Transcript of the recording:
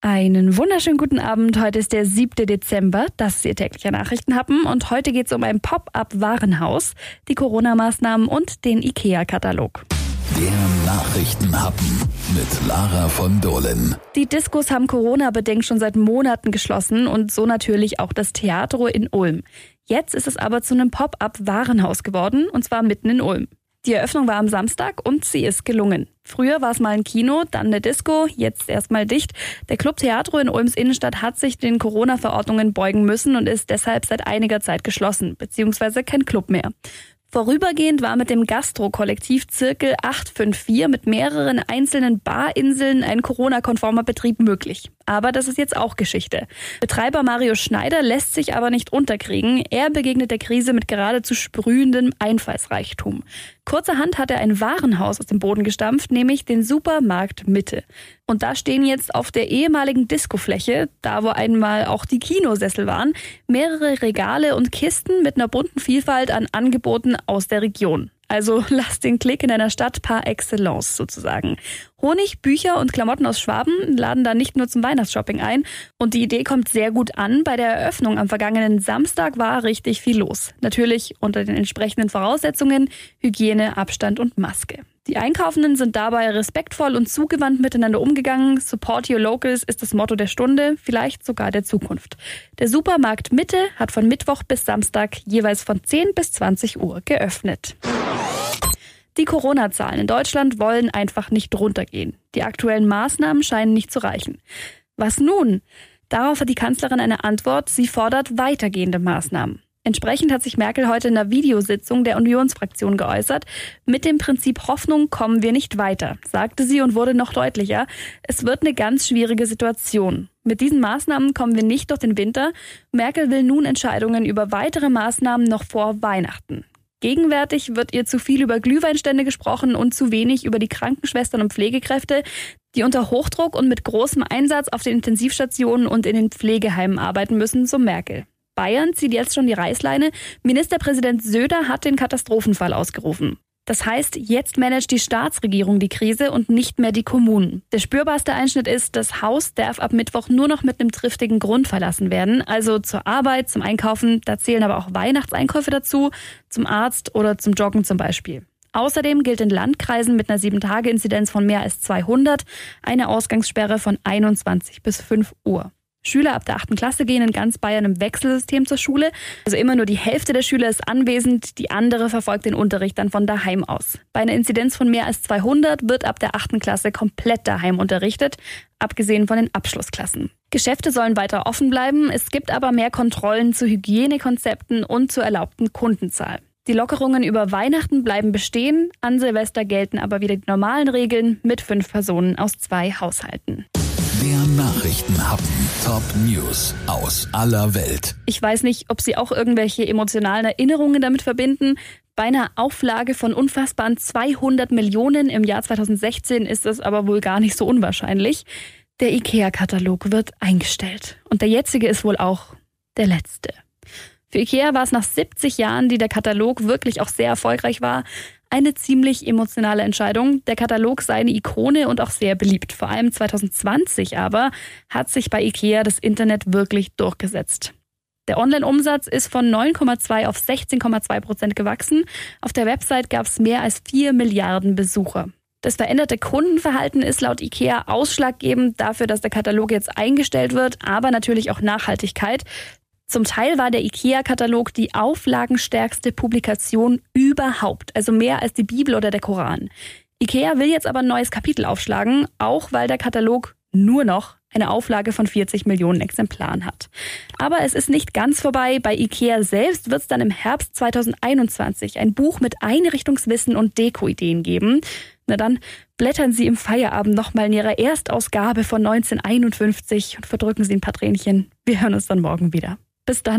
Einen wunderschönen guten Abend. Heute ist der 7. Dezember. Das ist Ihr täglicher Nachrichtenhappen. Und heute geht es um ein Pop-up-Warenhaus, die Corona-Maßnahmen und den IKEA-Katalog. Der Nachrichtenhappen mit Lara von Dohlen. Die Diskos haben Corona-bedingt schon seit Monaten geschlossen und so natürlich auch das Theatro in Ulm. Jetzt ist es aber zu einem Pop-up-Warenhaus geworden und zwar mitten in Ulm. Die Eröffnung war am Samstag und sie ist gelungen. Früher war es mal ein Kino, dann eine Disco, jetzt erstmal dicht. Der Club Theatro in Ulms Innenstadt hat sich den Corona-Verordnungen beugen müssen und ist deshalb seit einiger Zeit geschlossen, beziehungsweise kein Club mehr. Vorübergehend war mit dem Gastro-Kollektiv Zirkel 854 mit mehreren einzelnen Barinseln ein Corona-konformer Betrieb möglich. Aber das ist jetzt auch Geschichte. Betreiber Mario Schneider lässt sich aber nicht unterkriegen. Er begegnet der Krise mit geradezu sprühendem Einfallsreichtum. Kurzerhand hat er ein Warenhaus aus dem Boden gestampft, nämlich den Supermarkt Mitte. Und da stehen jetzt auf der ehemaligen Discofläche, da wo einmal auch die Kinosessel waren, mehrere Regale und Kisten mit einer bunten Vielfalt an Angeboten aus der Region. Also lass den Klick in einer Stadt par excellence sozusagen. Honig, Bücher und Klamotten aus Schwaben laden da nicht nur zum Weihnachtsshopping ein. Und die Idee kommt sehr gut an. Bei der Eröffnung am vergangenen Samstag war richtig viel los. Natürlich unter den entsprechenden Voraussetzungen Hygiene, Abstand und Maske. Die Einkaufenden sind dabei respektvoll und zugewandt miteinander umgegangen. Support Your Locals ist das Motto der Stunde, vielleicht sogar der Zukunft. Der Supermarkt Mitte hat von Mittwoch bis Samstag jeweils von 10 bis 20 Uhr geöffnet. Die Corona-Zahlen in Deutschland wollen einfach nicht runtergehen. Die aktuellen Maßnahmen scheinen nicht zu reichen. Was nun? Darauf hat die Kanzlerin eine Antwort. Sie fordert weitergehende Maßnahmen. Entsprechend hat sich Merkel heute in der Videositzung der Unionsfraktion geäußert. Mit dem Prinzip Hoffnung kommen wir nicht weiter, sagte sie und wurde noch deutlicher. Es wird eine ganz schwierige Situation. Mit diesen Maßnahmen kommen wir nicht durch den Winter. Merkel will nun Entscheidungen über weitere Maßnahmen noch vor Weihnachten. Gegenwärtig wird ihr zu viel über Glühweinstände gesprochen und zu wenig über die Krankenschwestern und Pflegekräfte, die unter Hochdruck und mit großem Einsatz auf den Intensivstationen und in den Pflegeheimen arbeiten müssen, so Merkel. Bayern zieht jetzt schon die Reißleine. Ministerpräsident Söder hat den Katastrophenfall ausgerufen. Das heißt, jetzt managt die Staatsregierung die Krise und nicht mehr die Kommunen. Der spürbarste Einschnitt ist, das Haus darf ab Mittwoch nur noch mit einem triftigen Grund verlassen werden. Also zur Arbeit, zum Einkaufen, da zählen aber auch Weihnachtseinkäufe dazu, zum Arzt oder zum Joggen zum Beispiel. Außerdem gilt in Landkreisen mit einer 7-Tage-Inzidenz von mehr als 200 eine Ausgangssperre von 21 bis 5 Uhr. Schüler ab der achten Klasse gehen in ganz Bayern im Wechselsystem zur Schule. Also immer nur die Hälfte der Schüler ist anwesend, die andere verfolgt den Unterricht dann von daheim aus. Bei einer Inzidenz von mehr als 200 wird ab der achten Klasse komplett daheim unterrichtet, abgesehen von den Abschlussklassen. Geschäfte sollen weiter offen bleiben, es gibt aber mehr Kontrollen zu Hygienekonzepten und zur erlaubten Kundenzahl. Die Lockerungen über Weihnachten bleiben bestehen, an Silvester gelten aber wieder die normalen Regeln mit fünf Personen aus zwei Haushalten. Der Nachrichtenhappen. Top News aus aller Welt. Ich weiß nicht, ob Sie auch irgendwelche emotionalen Erinnerungen damit verbinden. Bei einer Auflage von unfassbaren 200 Millionen im Jahr 2016 ist das aber wohl gar nicht so unwahrscheinlich. Der IKEA-Katalog wird eingestellt. Und der jetzige ist wohl auch der letzte. Für IKEA war es nach 70 Jahren, die der Katalog wirklich auch sehr erfolgreich war, eine ziemlich emotionale Entscheidung. Der Katalog sei eine Ikone und auch sehr beliebt. Vor allem 2020 aber hat sich bei IKEA das Internet wirklich durchgesetzt. Der Online-Umsatz ist von 9,2 auf 16,2 Prozent gewachsen. Auf der Website gab es mehr als 4 Milliarden Besucher. Das veränderte Kundenverhalten ist laut IKEA ausschlaggebend dafür, dass der Katalog jetzt eingestellt wird, aber natürlich auch Nachhaltigkeit. Zum Teil war der IKEA-Katalog die auflagenstärkste Publikation überhaupt, also mehr als die Bibel oder der Koran. IKEA will jetzt aber ein neues Kapitel aufschlagen, auch weil der Katalog nur noch eine Auflage von 40 Millionen Exemplaren hat. Aber es ist nicht ganz vorbei. Bei IKEA selbst wird es dann im Herbst 2021 ein Buch mit Einrichtungswissen und Deko-Ideen geben. Na dann blättern Sie im Feierabend nochmal in Ihrer Erstausgabe von 1951 und verdrücken Sie ein paar Tränchen. Wir hören uns dann morgen wieder. Bis dann.